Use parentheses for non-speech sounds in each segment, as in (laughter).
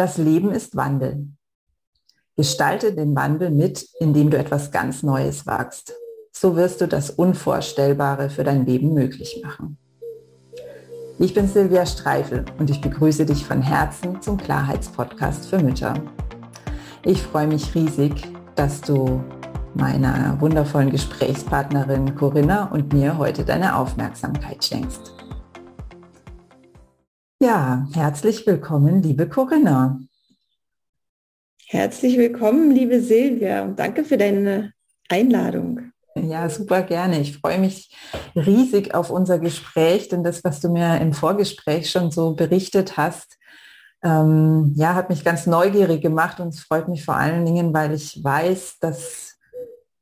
Das Leben ist Wandel. Gestalte den Wandel mit, indem du etwas ganz Neues wagst. So wirst du das Unvorstellbare für dein Leben möglich machen. Ich bin Silvia Streifel und ich begrüße dich von Herzen zum Klarheitspodcast für Mütter. Ich freue mich riesig, dass du meiner wundervollen Gesprächspartnerin Corinna und mir heute deine Aufmerksamkeit schenkst. Ja, herzlich willkommen, liebe Corinna. Herzlich willkommen, liebe Silvia, und danke für deine Einladung. Ja, super gerne. Ich freue mich riesig auf unser Gespräch, denn das, was du mir im Vorgespräch schon so berichtet hast, ähm, ja, hat mich ganz neugierig gemacht und es freut mich vor allen Dingen, weil ich weiß, dass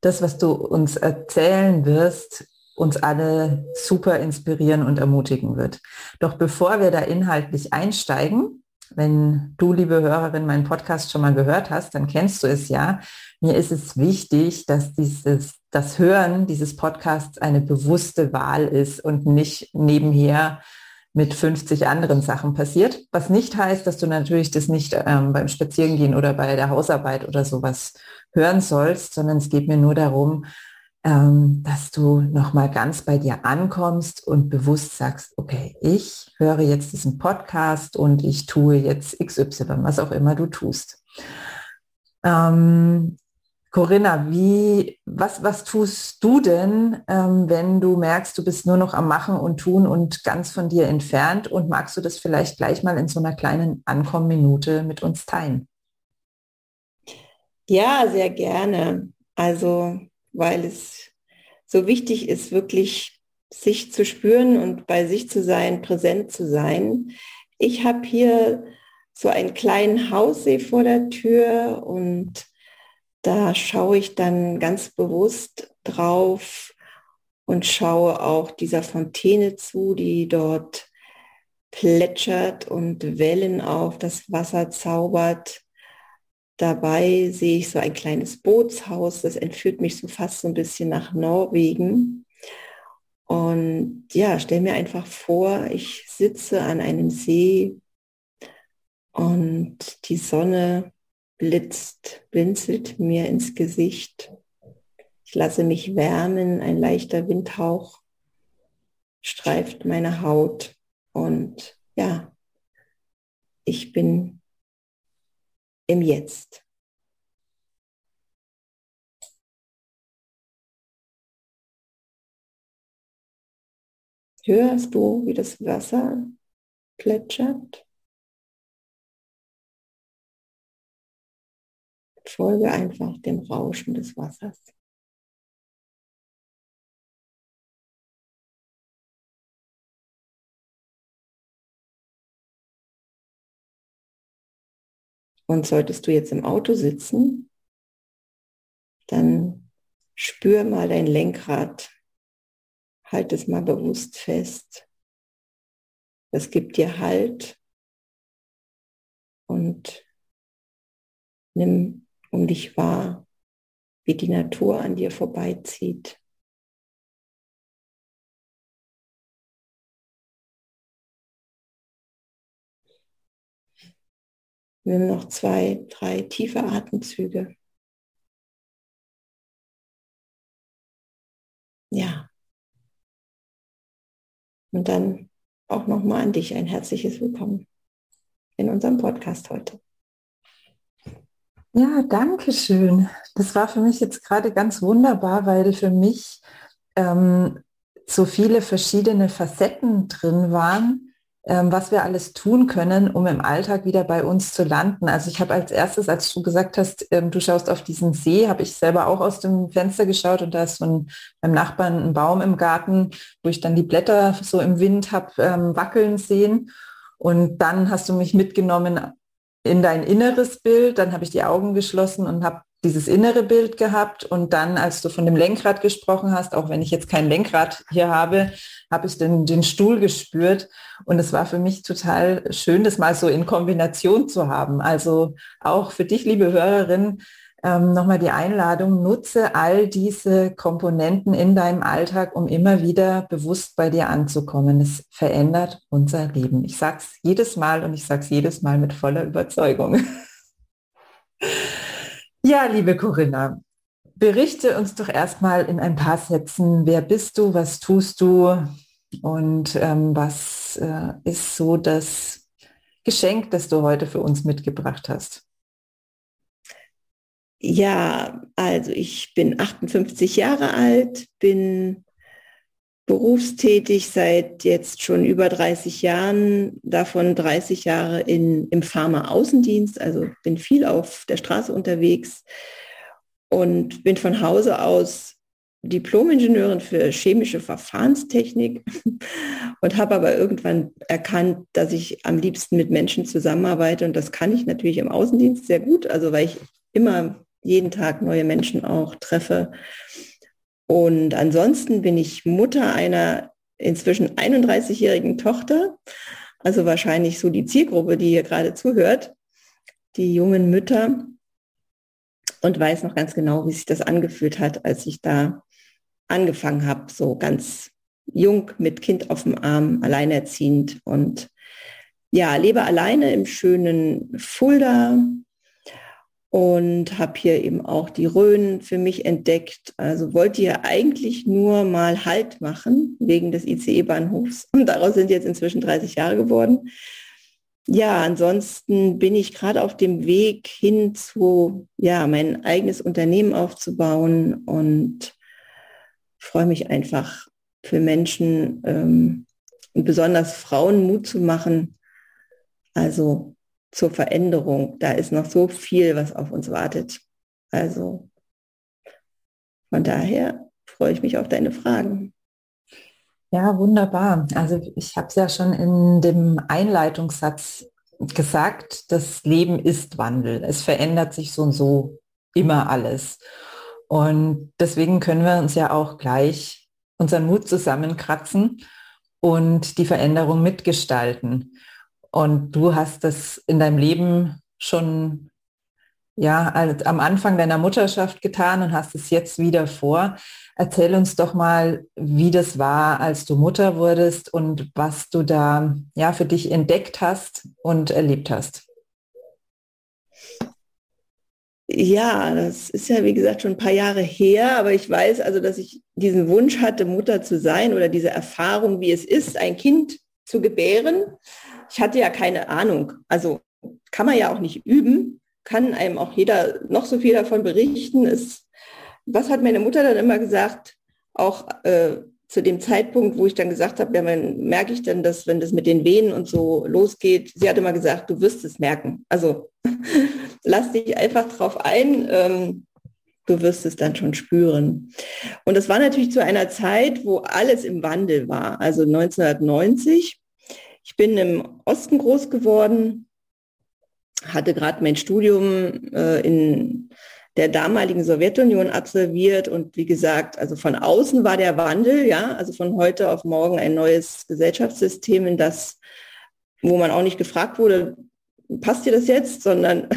das, was du uns erzählen wirst, uns alle super inspirieren und ermutigen wird. Doch bevor wir da inhaltlich einsteigen, wenn du, liebe Hörerin, meinen Podcast schon mal gehört hast, dann kennst du es ja. Mir ist es wichtig, dass dieses, das Hören dieses Podcasts eine bewusste Wahl ist und nicht nebenher mit 50 anderen Sachen passiert. Was nicht heißt, dass du natürlich das nicht ähm, beim Spazierengehen oder bei der Hausarbeit oder sowas hören sollst, sondern es geht mir nur darum, dass du nochmal ganz bei dir ankommst und bewusst sagst, okay, ich höre jetzt diesen Podcast und ich tue jetzt XY, was auch immer du tust. Ähm, Corinna, wie, was, was tust du denn, ähm, wenn du merkst, du bist nur noch am Machen und Tun und ganz von dir entfernt und magst du das vielleicht gleich mal in so einer kleinen Ankommenminute mit uns teilen? Ja, sehr gerne. Also weil es so wichtig ist, wirklich sich zu spüren und bei sich zu sein, präsent zu sein. Ich habe hier so einen kleinen Haussee vor der Tür und da schaue ich dann ganz bewusst drauf und schaue auch dieser Fontäne zu, die dort plätschert und Wellen auf das Wasser zaubert. Dabei sehe ich so ein kleines Bootshaus, das entführt mich so fast so ein bisschen nach Norwegen. Und ja, stell mir einfach vor, ich sitze an einem See und die Sonne blitzt, blinzelt mir ins Gesicht. Ich lasse mich wärmen, ein leichter Windhauch streift meine Haut und ja, ich bin im Jetzt. Hörst du, wie das Wasser plätschert? Folge einfach dem Rauschen des Wassers. Und solltest du jetzt im Auto sitzen, dann spür mal dein Lenkrad, halt es mal bewusst fest. Das gibt dir Halt und nimm um dich wahr, wie die Natur an dir vorbeizieht. Nimm noch zwei, drei tiefe Atemzüge. Ja. Und dann auch nochmal an dich ein herzliches Willkommen in unserem Podcast heute. Ja, danke schön. Das war für mich jetzt gerade ganz wunderbar, weil für mich ähm, so viele verschiedene Facetten drin waren, was wir alles tun können, um im Alltag wieder bei uns zu landen. Also ich habe als erstes, als du gesagt hast, ähm, du schaust auf diesen See, habe ich selber auch aus dem Fenster geschaut und da ist so ein, beim Nachbarn ein Baum im Garten, wo ich dann die Blätter so im Wind habe ähm, wackeln sehen. Und dann hast du mich mitgenommen in dein inneres Bild, dann habe ich die Augen geschlossen und habe dieses innere Bild gehabt und dann, als du von dem Lenkrad gesprochen hast, auch wenn ich jetzt kein Lenkrad hier habe, habe ich den, den Stuhl gespürt und es war für mich total schön, das mal so in Kombination zu haben. Also auch für dich, liebe Hörerin, ähm, nochmal die Einladung, nutze all diese Komponenten in deinem Alltag, um immer wieder bewusst bei dir anzukommen. Es verändert unser Leben. Ich sage es jedes Mal und ich sage es jedes Mal mit voller Überzeugung. (laughs) ja, liebe Corinna, berichte uns doch erstmal in ein paar Sätzen, wer bist du, was tust du und ähm, was äh, ist so das Geschenk, das du heute für uns mitgebracht hast. Ja, also ich bin 58 Jahre alt, bin berufstätig seit jetzt schon über 30 Jahren, davon 30 Jahre in, im Pharma-Außendienst, also bin viel auf der Straße unterwegs und bin von Hause aus Diplom-Ingenieurin für chemische Verfahrenstechnik (laughs) und habe aber irgendwann erkannt, dass ich am liebsten mit Menschen zusammenarbeite und das kann ich natürlich im Außendienst sehr gut, also weil ich immer jeden Tag neue Menschen auch treffe. Und ansonsten bin ich Mutter einer inzwischen 31-jährigen Tochter, also wahrscheinlich so die Zielgruppe, die hier gerade zuhört, die jungen Mütter. Und weiß noch ganz genau, wie sich das angefühlt hat, als ich da angefangen habe, so ganz jung mit Kind auf dem Arm, alleinerziehend und ja, lebe alleine im schönen Fulda, und habe hier eben auch die Rhön für mich entdeckt. Also wollte hier eigentlich nur mal Halt machen wegen des ICE-Bahnhofs und daraus sind jetzt inzwischen 30 Jahre geworden. Ja, ansonsten bin ich gerade auf dem Weg hin zu, ja, mein eigenes Unternehmen aufzubauen und freue mich einfach für Menschen ähm, besonders Frauen Mut zu machen. Also zur Veränderung. Da ist noch so viel, was auf uns wartet. Also von daher freue ich mich auf deine Fragen. Ja, wunderbar. Also ich habe es ja schon in dem Einleitungssatz gesagt, das Leben ist Wandel. Es verändert sich so und so immer alles. Und deswegen können wir uns ja auch gleich unseren Mut zusammenkratzen und die Veränderung mitgestalten. Und du hast das in deinem Leben schon ja, am Anfang deiner Mutterschaft getan und hast es jetzt wieder vor. Erzähl uns doch mal, wie das war, als du Mutter wurdest und was du da ja für dich entdeckt hast und erlebt hast. Ja, das ist ja wie gesagt schon ein paar Jahre her, aber ich weiß also, dass ich diesen Wunsch hatte, Mutter zu sein oder diese Erfahrung, wie es ist, ein Kind zu gebären ich hatte ja keine Ahnung. Also kann man ja auch nicht üben, kann einem auch jeder noch so viel davon berichten. Es, was hat meine Mutter dann immer gesagt, auch äh, zu dem Zeitpunkt, wo ich dann gesagt habe, ja, man merke ich dann, dass wenn das mit den Venen und so losgeht, sie hat immer gesagt, du wirst es merken. Also (laughs) lass dich einfach drauf ein, ähm, du wirst es dann schon spüren. Und das war natürlich zu einer Zeit, wo alles im Wandel war, also 1990. Ich bin im Osten groß geworden, hatte gerade mein Studium äh, in der damaligen Sowjetunion absolviert und wie gesagt, also von außen war der Wandel, ja, also von heute auf morgen ein neues Gesellschaftssystem, in das, wo man auch nicht gefragt wurde, passt dir das jetzt, sondern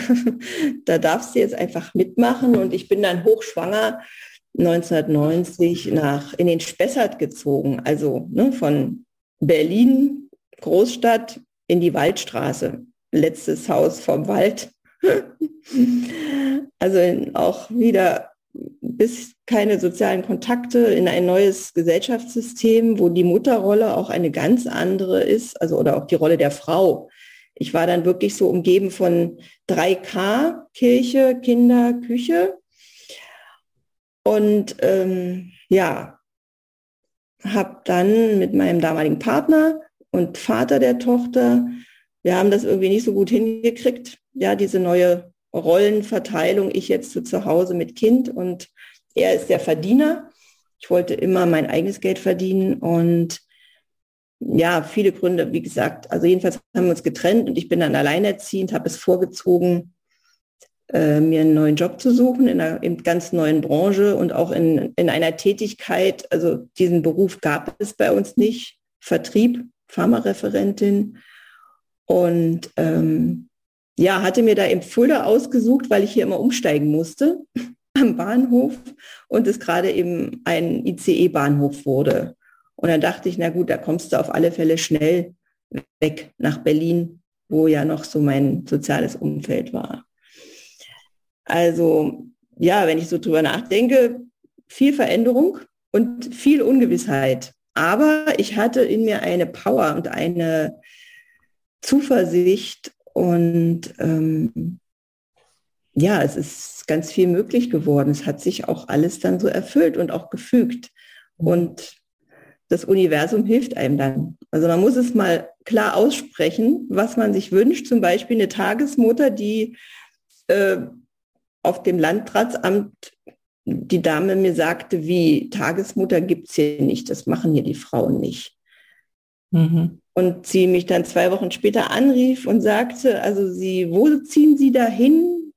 (laughs) da darfst du jetzt einfach mitmachen. Und ich bin dann hochschwanger 1990 nach in den Spessart gezogen, also ne, von Berlin Großstadt in die Waldstraße. Letztes Haus vom Wald. (laughs) also auch wieder bis keine sozialen Kontakte in ein neues Gesellschaftssystem, wo die Mutterrolle auch eine ganz andere ist, also oder auch die Rolle der Frau. Ich war dann wirklich so umgeben von 3K, Kirche, Kinder, Küche. Und ähm, ja, habe dann mit meinem damaligen Partner und Vater der Tochter. Wir haben das irgendwie nicht so gut hingekriegt, ja, diese neue Rollenverteilung, ich jetzt so zu Hause mit Kind und er ist der Verdiener. Ich wollte immer mein eigenes Geld verdienen und ja, viele Gründe, wie gesagt, also jedenfalls haben wir uns getrennt und ich bin dann alleinerziehend, habe es vorgezogen, äh, mir einen neuen Job zu suchen in einer in ganz neuen Branche und auch in, in einer Tätigkeit, also diesen Beruf gab es bei uns nicht, Vertrieb, Pharmareferentin. Und ähm, ja, hatte mir da im Fulda ausgesucht, weil ich hier immer umsteigen musste (laughs) am Bahnhof und es gerade eben ein ICE-Bahnhof wurde. Und dann dachte ich, na gut, da kommst du auf alle Fälle schnell weg nach Berlin, wo ja noch so mein soziales Umfeld war. Also ja, wenn ich so drüber nachdenke, viel Veränderung und viel Ungewissheit. Aber ich hatte in mir eine Power und eine Zuversicht und ähm, ja, es ist ganz viel möglich geworden. Es hat sich auch alles dann so erfüllt und auch gefügt. Und das Universum hilft einem dann. Also man muss es mal klar aussprechen, was man sich wünscht. Zum Beispiel eine Tagesmutter, die äh, auf dem Landratsamt die Dame mir sagte, wie Tagesmutter gibt es hier nicht, das machen hier die Frauen nicht. Mhm. Und sie mich dann zwei Wochen später anrief und sagte, also sie, wo ziehen Sie da hin?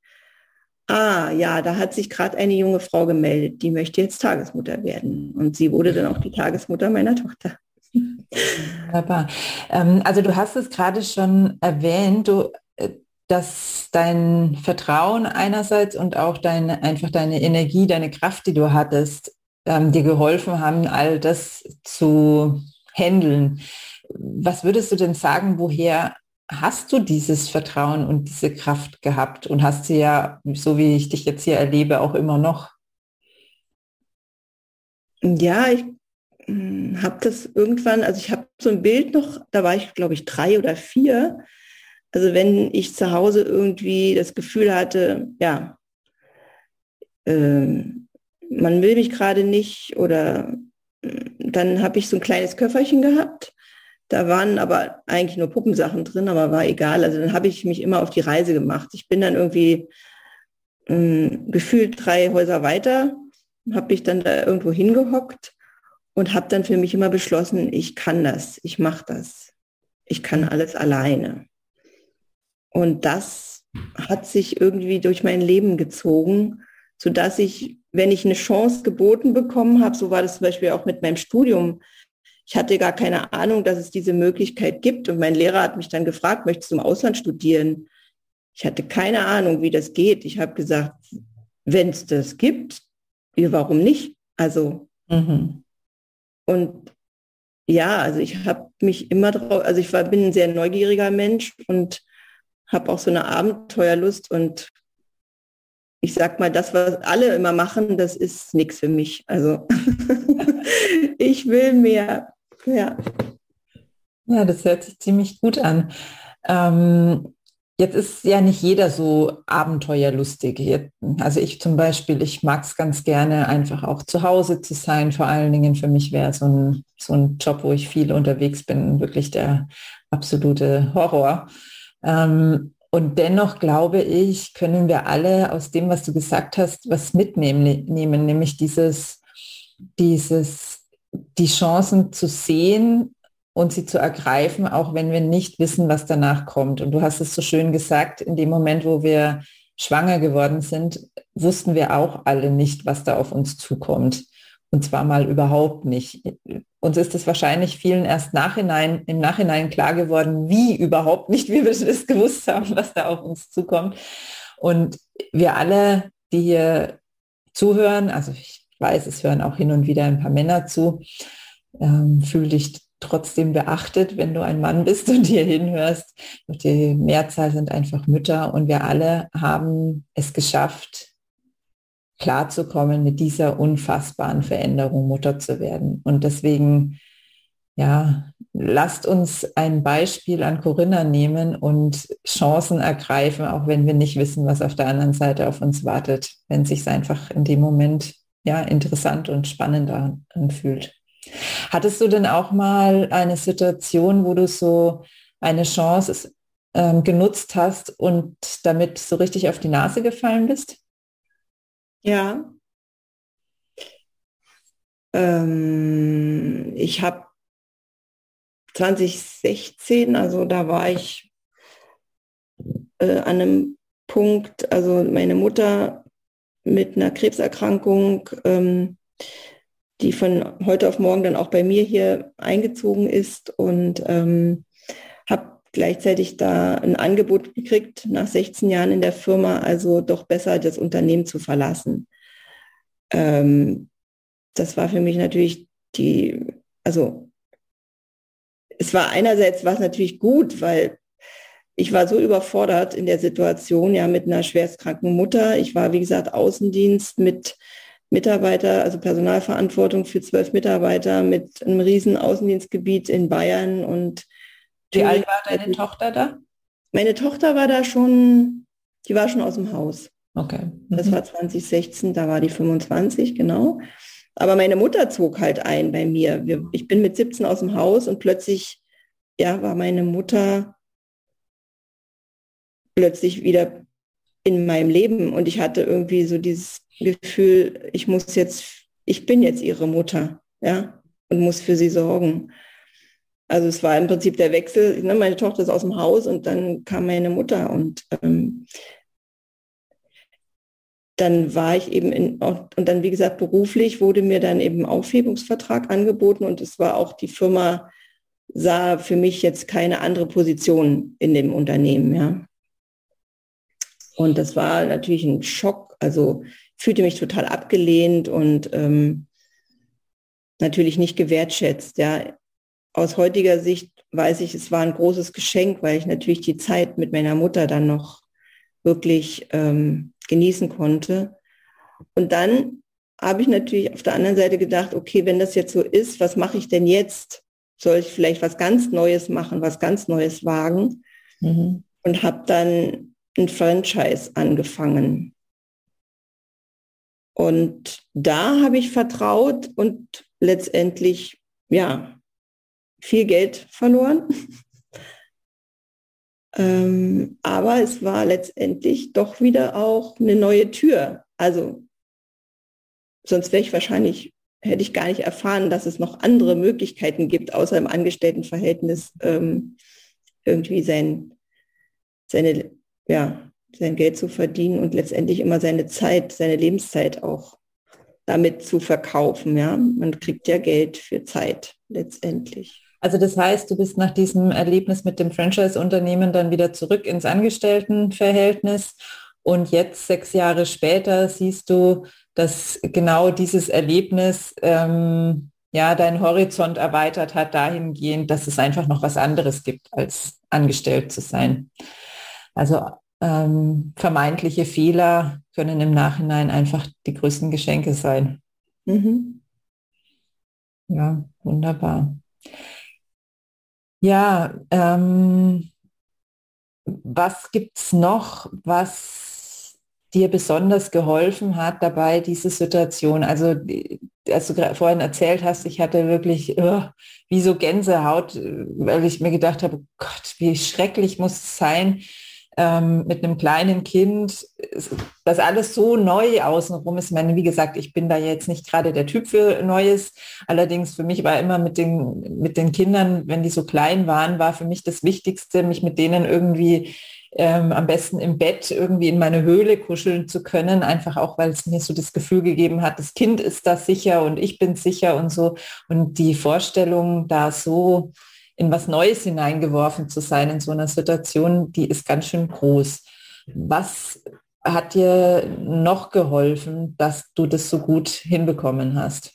Ah, ja, da hat sich gerade eine junge Frau gemeldet, die möchte jetzt Tagesmutter werden. Und sie wurde dann auch die Tagesmutter meiner Tochter. Wunderbar. Ähm, also du hast es gerade schon erwähnt, du, dass dein Vertrauen einerseits und auch deine, einfach deine Energie, deine Kraft, die du hattest, ähm, dir geholfen haben, all das zu handeln. Was würdest du denn sagen, woher hast du dieses Vertrauen und diese Kraft gehabt und hast sie ja, so wie ich dich jetzt hier erlebe, auch immer noch? Ja, ich hm, habe das irgendwann, also ich habe so ein Bild noch, da war ich glaube ich drei oder vier. Also wenn ich zu Hause irgendwie das Gefühl hatte, ja, äh, man will mich gerade nicht oder hm, dann habe ich so ein kleines Köfferchen gehabt da waren aber eigentlich nur Puppensachen drin, aber war egal. Also dann habe ich mich immer auf die Reise gemacht. Ich bin dann irgendwie hm, gefühlt drei Häuser weiter, habe mich dann da irgendwo hingehockt und habe dann für mich immer beschlossen, ich kann das, ich mache das, ich kann alles alleine. Und das hat sich irgendwie durch mein Leben gezogen, sodass ich, wenn ich eine Chance geboten bekommen habe, so war das zum Beispiel auch mit meinem Studium, ich hatte gar keine Ahnung, dass es diese Möglichkeit gibt. Und mein Lehrer hat mich dann gefragt, möchtest du im Ausland studieren? Ich hatte keine Ahnung, wie das geht. Ich habe gesagt, wenn es das gibt, warum nicht? Also, mhm. und ja, also ich habe mich immer drauf, also ich war, bin ein sehr neugieriger Mensch und habe auch so eine Abenteuerlust und ich sag mal, das, was alle immer machen, das ist nichts für mich. Also (laughs) ich will mehr. Ja. Ja, das hört sich ziemlich gut an. Ähm, jetzt ist ja nicht jeder so abenteuerlustig. Also ich zum Beispiel, ich mag es ganz gerne, einfach auch zu Hause zu sein. Vor allen Dingen für mich wäre so ein, so ein Job, wo ich viel unterwegs bin, wirklich der absolute Horror. Ähm, und dennoch glaube ich, können wir alle aus dem, was du gesagt hast, was mitnehmen, nehmen, nämlich dieses, dieses die Chancen zu sehen und sie zu ergreifen, auch wenn wir nicht wissen, was danach kommt. Und du hast es so schön gesagt, in dem Moment, wo wir schwanger geworden sind, wussten wir auch alle nicht, was da auf uns zukommt. Und zwar mal überhaupt nicht. Uns ist es wahrscheinlich vielen erst nachhinein, im Nachhinein klar geworden, wie überhaupt nicht, wie wir es gewusst haben, was da auf uns zukommt. Und wir alle, die hier zuhören, also ich weiß, es hören auch hin und wieder ein paar Männer zu. Ähm, fühl dich trotzdem beachtet, wenn du ein Mann bist und hier hinhörst. Die Mehrzahl sind einfach Mütter und wir alle haben es geschafft, klarzukommen mit dieser unfassbaren Veränderung, Mutter zu werden. Und deswegen, ja, lasst uns ein Beispiel an Corinna nehmen und Chancen ergreifen, auch wenn wir nicht wissen, was auf der anderen Seite auf uns wartet, wenn sich einfach in dem Moment ja, interessant und spannend anfühlt. Hattest du denn auch mal eine Situation, wo du so eine Chance ähm, genutzt hast und damit so richtig auf die Nase gefallen bist? Ja. Ähm, ich habe 2016, also da war ich äh, an einem Punkt, also meine Mutter mit einer Krebserkrankung, ähm, die von heute auf morgen dann auch bei mir hier eingezogen ist und ähm, gleichzeitig da ein Angebot gekriegt, nach 16 Jahren in der Firma, also doch besser das Unternehmen zu verlassen. Ähm, das war für mich natürlich die, also es war einerseits war es natürlich gut, weil ich war so überfordert in der Situation, ja, mit einer schwerstkranken Mutter. Ich war, wie gesagt, Außendienst mit Mitarbeiter, also Personalverantwortung für zwölf Mitarbeiter mit einem riesen Außendienstgebiet in Bayern und wie alt war deine Tochter da? Meine Tochter war da schon, die war schon aus dem Haus. Okay. Mhm. Das war 2016, da war die 25, genau. Aber meine Mutter zog halt ein bei mir. ich bin mit 17 aus dem Haus und plötzlich, ja, war meine Mutter plötzlich wieder in meinem Leben und ich hatte irgendwie so dieses Gefühl, ich muss jetzt, ich bin jetzt ihre Mutter, ja, und muss für sie sorgen. Also es war im Prinzip der Wechsel, ne, meine Tochter ist aus dem Haus und dann kam meine Mutter und ähm, dann war ich eben in, und dann, wie gesagt, beruflich wurde mir dann eben Aufhebungsvertrag angeboten und es war auch die Firma sah für mich jetzt keine andere Position in dem Unternehmen, ja. Und das war natürlich ein Schock. Also fühlte mich total abgelehnt und ähm, natürlich nicht gewertschätzt. Ja, aus heutiger Sicht weiß ich, es war ein großes Geschenk, weil ich natürlich die Zeit mit meiner Mutter dann noch wirklich ähm, genießen konnte. Und dann habe ich natürlich auf der anderen Seite gedacht, okay, wenn das jetzt so ist, was mache ich denn jetzt? Soll ich vielleicht was ganz Neues machen, was ganz Neues wagen? Mhm. Und habe dann ein Franchise angefangen. Und da habe ich vertraut und letztendlich, ja, viel Geld verloren. (laughs) ähm, aber es war letztendlich doch wieder auch eine neue Tür. Also sonst wäre ich wahrscheinlich, hätte ich gar nicht erfahren, dass es noch andere Möglichkeiten gibt, außer im Angestelltenverhältnis ähm, irgendwie sein, seine, ja, sein Geld zu verdienen und letztendlich immer seine Zeit, seine Lebenszeit auch damit zu verkaufen. Ja, man kriegt ja Geld für Zeit letztendlich. Also das heißt, du bist nach diesem Erlebnis mit dem Franchise-Unternehmen dann wieder zurück ins Angestelltenverhältnis und jetzt, sechs Jahre später, siehst du, dass genau dieses Erlebnis ähm, ja deinen Horizont erweitert hat dahingehend, dass es einfach noch was anderes gibt, als angestellt zu sein. Also ähm, vermeintliche Fehler können im Nachhinein einfach die größten Geschenke sein. Mhm. Ja, wunderbar. Ja, ähm, was gibt es noch, was dir besonders geholfen hat dabei, diese Situation? Also, als du vorhin erzählt hast, ich hatte wirklich oh, wie so Gänsehaut, weil ich mir gedacht habe, oh Gott, wie schrecklich muss es sein, ähm, mit einem kleinen Kind, das alles so neu außenrum ist. Ich meine, wie gesagt, ich bin da jetzt nicht gerade der Typ für Neues. Allerdings für mich war immer mit den, mit den Kindern, wenn die so klein waren, war für mich das Wichtigste, mich mit denen irgendwie ähm, am besten im Bett irgendwie in meine Höhle kuscheln zu können, einfach auch, weil es mir so das Gefühl gegeben hat, das Kind ist da sicher und ich bin sicher und so. Und die Vorstellung, da so in was Neues hineingeworfen zu sein in so einer Situation, die ist ganz schön groß. Was hat dir noch geholfen, dass du das so gut hinbekommen hast?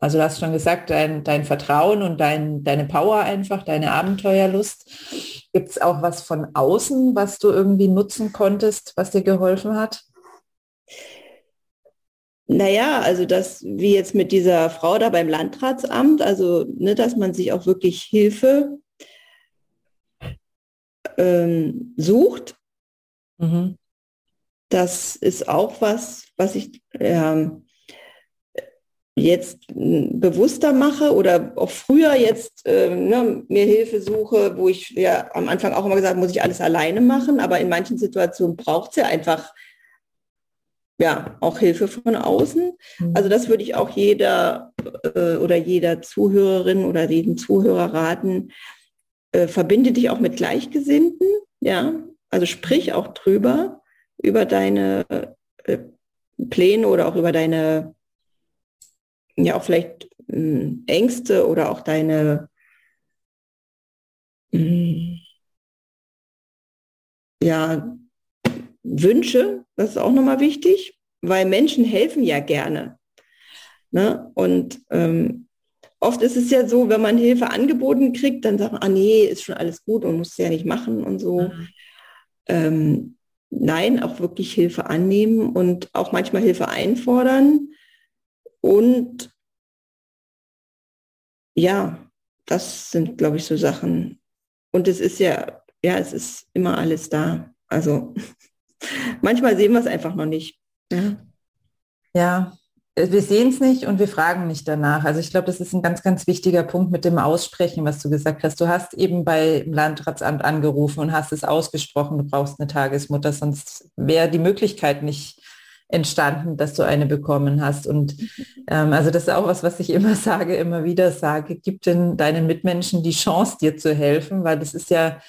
Also du hast schon gesagt, dein, dein Vertrauen und dein, deine Power einfach, deine Abenteuerlust. Gibt es auch was von außen, was du irgendwie nutzen konntest, was dir geholfen hat? Naja, also das, wie jetzt mit dieser Frau da beim Landratsamt, also ne, dass man sich auch wirklich Hilfe ähm, sucht. Mhm. Das ist auch was, was ich ähm, jetzt bewusster mache oder auch früher jetzt äh, ne, mir Hilfe suche, wo ich ja am Anfang auch immer gesagt muss ich alles alleine machen, aber in manchen Situationen braucht es ja einfach ja, auch Hilfe von außen. Mhm. Also das würde ich auch jeder äh, oder jeder Zuhörerin oder jedem Zuhörer raten. Äh, verbinde dich auch mit Gleichgesinnten, ja, also sprich auch drüber, über deine äh, Pläne oder auch über deine, ja auch vielleicht hm, Ängste oder auch deine, hm, ja, Wünsche, das ist auch nochmal wichtig, weil Menschen helfen ja gerne. Ne? Und ähm, oft ist es ja so, wenn man Hilfe angeboten kriegt, dann sagt man, ah nee, ist schon alles gut und muss ja nicht machen und so. Mhm. Ähm, nein, auch wirklich Hilfe annehmen und auch manchmal Hilfe einfordern. Und ja, das sind, glaube ich, so Sachen. Und es ist ja, ja, es ist immer alles da. Also manchmal sehen wir es einfach noch nicht. Ja, ja wir sehen es nicht und wir fragen nicht danach. Also ich glaube, das ist ein ganz, ganz wichtiger Punkt mit dem Aussprechen, was du gesagt hast. Du hast eben beim Landratsamt angerufen und hast es ausgesprochen, du brauchst eine Tagesmutter, sonst wäre die Möglichkeit nicht entstanden, dass du eine bekommen hast. Und ähm, also das ist auch was, was ich immer (laughs) sage, immer wieder sage, gib denn deinen Mitmenschen die Chance, dir zu helfen, weil das ist ja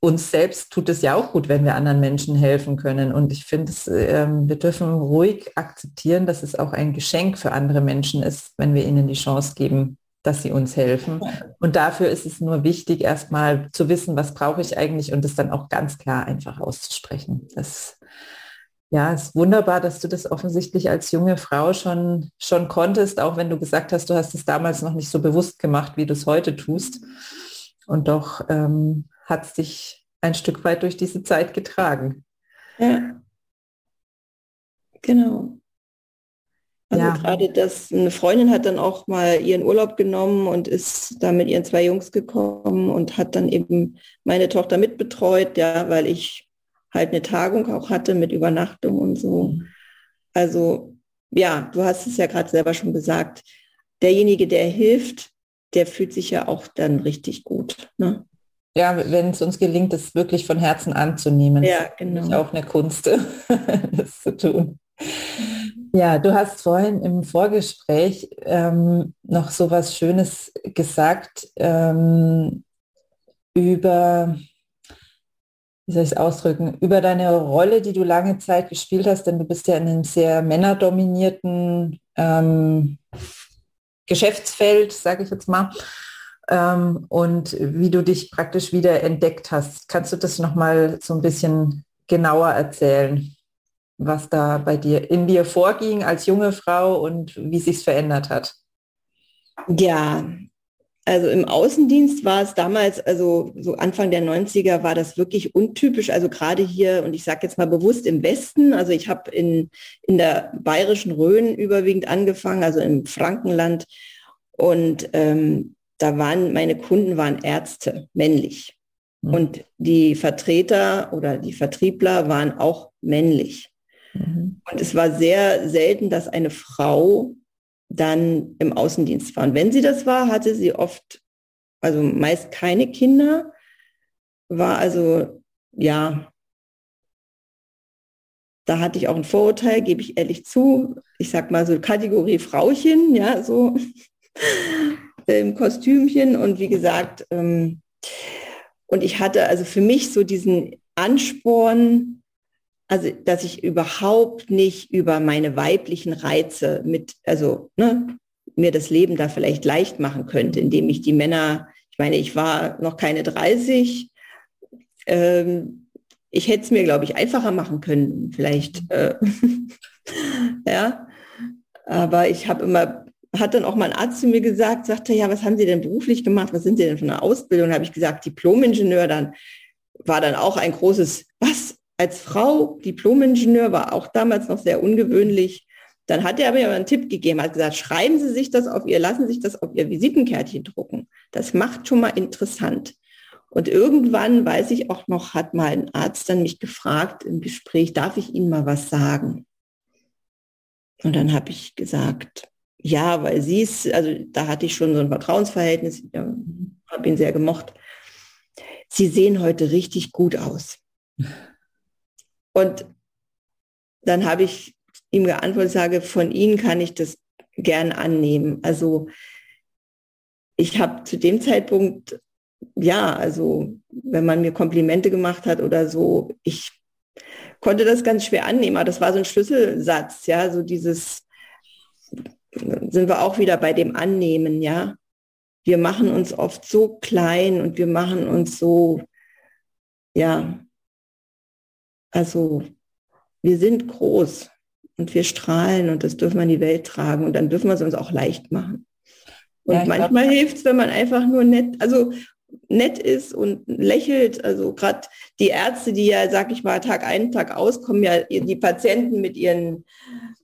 uns selbst tut es ja auch gut, wenn wir anderen Menschen helfen können. Und ich finde, ähm, wir dürfen ruhig akzeptieren, dass es auch ein Geschenk für andere Menschen ist, wenn wir ihnen die Chance geben, dass sie uns helfen. Und dafür ist es nur wichtig, erstmal zu wissen, was brauche ich eigentlich und es dann auch ganz klar einfach auszusprechen. Das ja, ist wunderbar, dass du das offensichtlich als junge Frau schon, schon konntest, auch wenn du gesagt hast, du hast es damals noch nicht so bewusst gemacht, wie du es heute tust. Und doch ähm, hat sich ein Stück weit durch diese Zeit getragen. Ja. Genau. Also ja. gerade das, eine Freundin hat dann auch mal ihren Urlaub genommen und ist da mit ihren zwei Jungs gekommen und hat dann eben meine Tochter mitbetreut, ja, weil ich halt eine Tagung auch hatte mit Übernachtung und so. Mhm. Also ja, du hast es ja gerade selber schon gesagt, derjenige, der hilft, der fühlt sich ja auch dann richtig gut. Ne? Ja, wenn es uns gelingt, es wirklich von Herzen anzunehmen. Ja, genau. Ist auch eine Kunst, (laughs) das zu tun. Ja, du hast vorhin im Vorgespräch ähm, noch so was Schönes gesagt ähm, über, wie soll ich es ausdrücken, über deine Rolle, die du lange Zeit gespielt hast, denn du bist ja in einem sehr männerdominierten ähm, Geschäftsfeld, sage ich jetzt mal ähm, und wie du dich praktisch wieder entdeckt hast. Kannst du das nochmal so ein bisschen genauer erzählen, was da bei dir in dir vorging als junge Frau und wie sich verändert hat? Ja, also im Außendienst war es damals, also so Anfang der 90er war das wirklich untypisch. Also gerade hier, und ich sage jetzt mal bewusst im Westen, also ich habe in, in der bayerischen Rhön überwiegend angefangen, also im Frankenland. Und ähm, da waren meine Kunden waren Ärzte, männlich. Mhm. Und die Vertreter oder die Vertriebler waren auch männlich. Mhm. Und es war sehr selten, dass eine Frau dann im Außendienst war. Und wenn sie das war, hatte sie oft, also meist keine Kinder, war also, ja, da hatte ich auch ein Vorurteil, gebe ich ehrlich zu. Ich sag mal so Kategorie Frauchen, ja, so im Kostümchen und wie gesagt, ähm, und ich hatte also für mich so diesen Ansporn, also dass ich überhaupt nicht über meine weiblichen Reize mit, also ne, mir das Leben da vielleicht leicht machen könnte, indem ich die Männer, ich meine, ich war noch keine 30, ähm, ich hätte es mir, glaube ich, einfacher machen können, vielleicht. Äh, (laughs) ja, aber ich habe immer hat dann auch mein Arzt zu mir gesagt, sagte, ja, was haben Sie denn beruflich gemacht? Was sind Sie denn von der Ausbildung? habe ich gesagt, Diplomingenieur. Dann war dann auch ein großes, was? Als Frau Diplomingenieur war auch damals noch sehr ungewöhnlich. Dann hat er mir aber einen Tipp gegeben, hat gesagt, schreiben Sie sich das auf Ihr, lassen Sie sich das auf Ihr Visitenkärtchen drucken. Das macht schon mal interessant. Und irgendwann, weiß ich auch noch, hat mal ein Arzt dann mich gefragt im Gespräch, darf ich Ihnen mal was sagen? Und dann habe ich gesagt, ja, weil sie ist, also da hatte ich schon so ein Vertrauensverhältnis, ja, habe ihn sehr gemocht. Sie sehen heute richtig gut aus. (laughs) Und dann habe ich ihm geantwortet, sage, von Ihnen kann ich das gern annehmen. Also ich habe zu dem Zeitpunkt, ja, also wenn man mir Komplimente gemacht hat oder so, ich konnte das ganz schwer annehmen, aber das war so ein Schlüsselsatz, ja, so dieses, sind wir auch wieder bei dem Annehmen, ja. Wir machen uns oft so klein und wir machen uns so, ja, also wir sind groß und wir strahlen und das dürfen wir in die Welt tragen und dann dürfen wir es uns auch leicht machen. Und ja, manchmal hilft es, wenn man einfach nur nett, also nett ist und lächelt. Also gerade die Ärzte, die ja, sag ich mal, Tag ein, Tag aus, kommen ja die Patienten mit ihren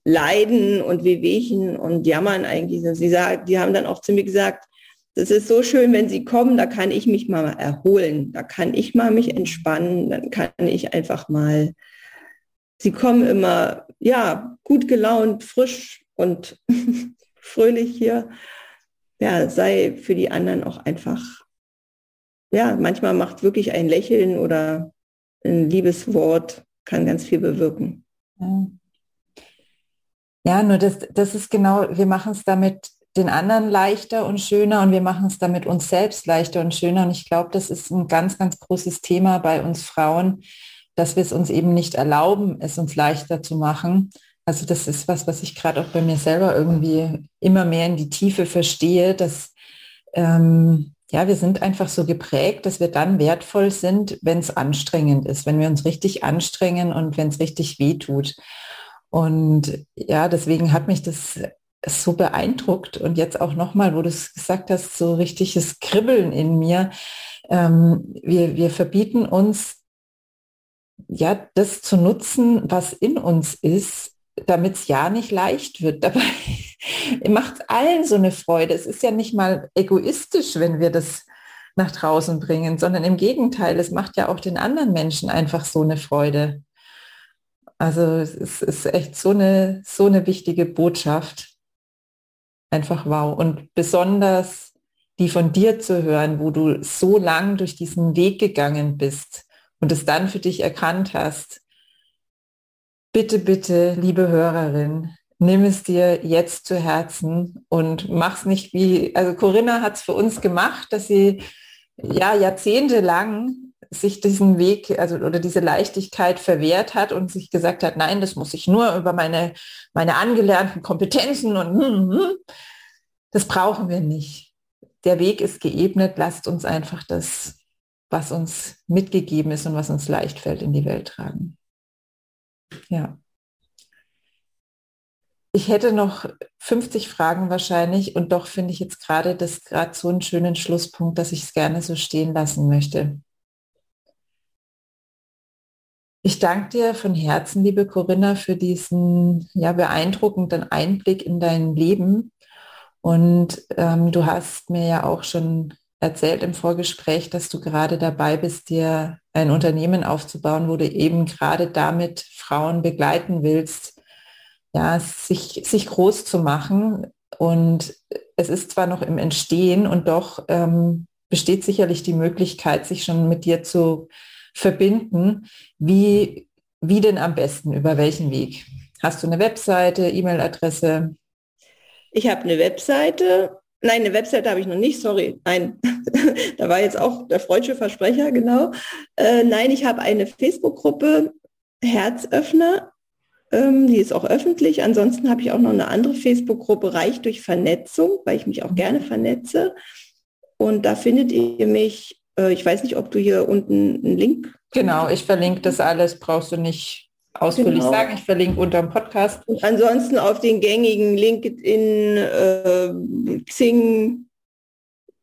Leiden und Wehwehchen und jammern eigentlich. Sie sagen, die haben dann auch zu mir gesagt, das ist so schön, wenn sie kommen, da kann ich mich mal erholen, da kann ich mal mich entspannen, dann kann ich einfach mal, sie kommen immer, ja, gut gelaunt, frisch und (laughs) fröhlich hier. Ja, sei für die anderen auch einfach, ja, manchmal macht wirklich ein Lächeln oder ein liebes Wort, kann ganz viel bewirken. Ja. Ja, nur das, das ist genau, wir machen es damit den anderen leichter und schöner und wir machen es damit uns selbst leichter und schöner. Und ich glaube, das ist ein ganz, ganz großes Thema bei uns Frauen, dass wir es uns eben nicht erlauben, es uns leichter zu machen. Also das ist was, was ich gerade auch bei mir selber irgendwie immer mehr in die Tiefe verstehe, dass ähm, ja, wir sind einfach so geprägt, dass wir dann wertvoll sind, wenn es anstrengend ist, wenn wir uns richtig anstrengen und wenn es richtig weh tut. Und ja, deswegen hat mich das so beeindruckt und jetzt auch nochmal, wo du es gesagt hast, so richtiges Kribbeln in mir. Ähm, wir, wir verbieten uns ja das zu nutzen, was in uns ist, damit es ja nicht leicht wird. (laughs) Dabei macht allen so eine Freude. Es ist ja nicht mal egoistisch, wenn wir das nach draußen bringen, sondern im Gegenteil, es macht ja auch den anderen Menschen einfach so eine Freude. Also es ist, ist echt so eine, so eine wichtige Botschaft. Einfach wow. Und besonders die von dir zu hören, wo du so lang durch diesen Weg gegangen bist und es dann für dich erkannt hast. Bitte, bitte, liebe Hörerin, nimm es dir jetzt zu Herzen und mach's nicht wie, also Corinna hat es für uns gemacht, dass sie ja jahrzehntelang sich diesen Weg also oder diese Leichtigkeit verwehrt hat und sich gesagt hat, nein, das muss ich nur über meine, meine angelernten Kompetenzen und hm, hm, das brauchen wir nicht. Der Weg ist geebnet, lasst uns einfach das, was uns mitgegeben ist und was uns leicht fällt, in die Welt tragen. Ja. Ich hätte noch 50 Fragen wahrscheinlich und doch finde ich jetzt gerade das gerade so einen schönen Schlusspunkt, dass ich es gerne so stehen lassen möchte. Ich danke dir von Herzen, liebe Corinna, für diesen ja, beeindruckenden Einblick in dein Leben. Und ähm, du hast mir ja auch schon erzählt im Vorgespräch, dass du gerade dabei bist, dir ein Unternehmen aufzubauen, wo du eben gerade damit Frauen begleiten willst, ja, sich, sich groß zu machen. Und es ist zwar noch im Entstehen und doch ähm, besteht sicherlich die Möglichkeit, sich schon mit dir zu verbinden. Wie, wie denn am besten? Über welchen Weg? Hast du eine Webseite, E-Mail-Adresse? Ich habe eine Webseite. Nein, eine Webseite habe ich noch nicht, sorry. Nein, (laughs) da war jetzt auch der freudsche Versprecher, genau. Äh, nein, ich habe eine Facebook-Gruppe, Herzöffner. Ähm, die ist auch öffentlich. Ansonsten habe ich auch noch eine andere Facebook-Gruppe, Reich durch Vernetzung, weil ich mich auch gerne vernetze. Und da findet ihr mich äh, ich weiß nicht, ob du hier unten einen Link. Genau, ich verlinke das alles, brauchst du nicht ausführlich genau. sagen. Ich verlinke unter dem Podcast. Und ansonsten auf den gängigen LinkedIn, äh, Xing,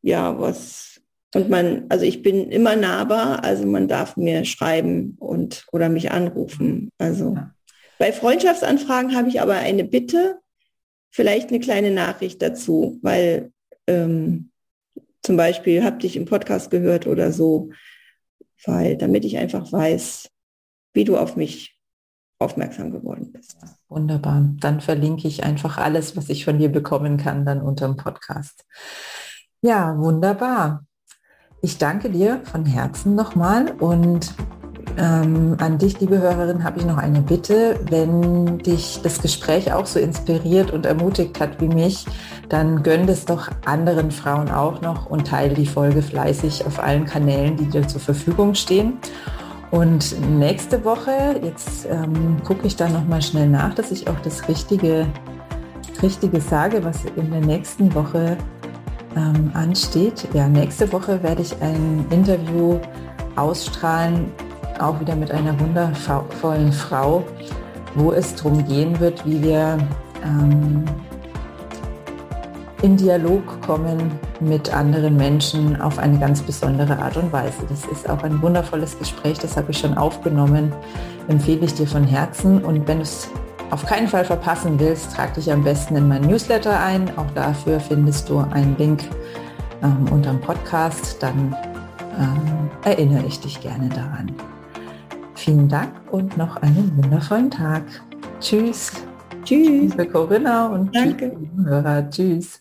ja, was. Und man, also ich bin immer nahbar, also man darf mir schreiben und oder mich anrufen. Also ja. bei Freundschaftsanfragen habe ich aber eine Bitte, vielleicht eine kleine Nachricht dazu, weil ähm, zum Beispiel, hab dich im Podcast gehört oder so, weil damit ich einfach weiß, wie du auf mich aufmerksam geworden bist. Wunderbar. Dann verlinke ich einfach alles, was ich von dir bekommen kann, dann unter dem Podcast. Ja, wunderbar. Ich danke dir von Herzen nochmal und ähm, an dich, liebe Hörerin, habe ich noch eine Bitte. Wenn dich das Gespräch auch so inspiriert und ermutigt hat wie mich, dann gönn es doch anderen Frauen auch noch und teile die Folge fleißig auf allen Kanälen, die dir zur Verfügung stehen. Und nächste Woche, jetzt ähm, gucke ich da nochmal schnell nach, dass ich auch das Richtige, Richtige sage, was in der nächsten Woche ähm, ansteht. Ja, nächste Woche werde ich ein Interview ausstrahlen auch wieder mit einer wundervollen Frau, wo es darum gehen wird, wie wir ähm, in Dialog kommen mit anderen Menschen auf eine ganz besondere Art und Weise. Das ist auch ein wundervolles Gespräch, das habe ich schon aufgenommen, empfehle ich dir von Herzen. Und wenn du es auf keinen Fall verpassen willst, trag dich am besten in mein Newsletter ein. Auch dafür findest du einen Link ähm, unterm Podcast. Dann ähm, erinnere ich dich gerne daran. Vielen Dank und noch einen wundervollen Tag. Tschüss. Tschüss. Liebe Corinna und Danke. Hörer. Tschüss.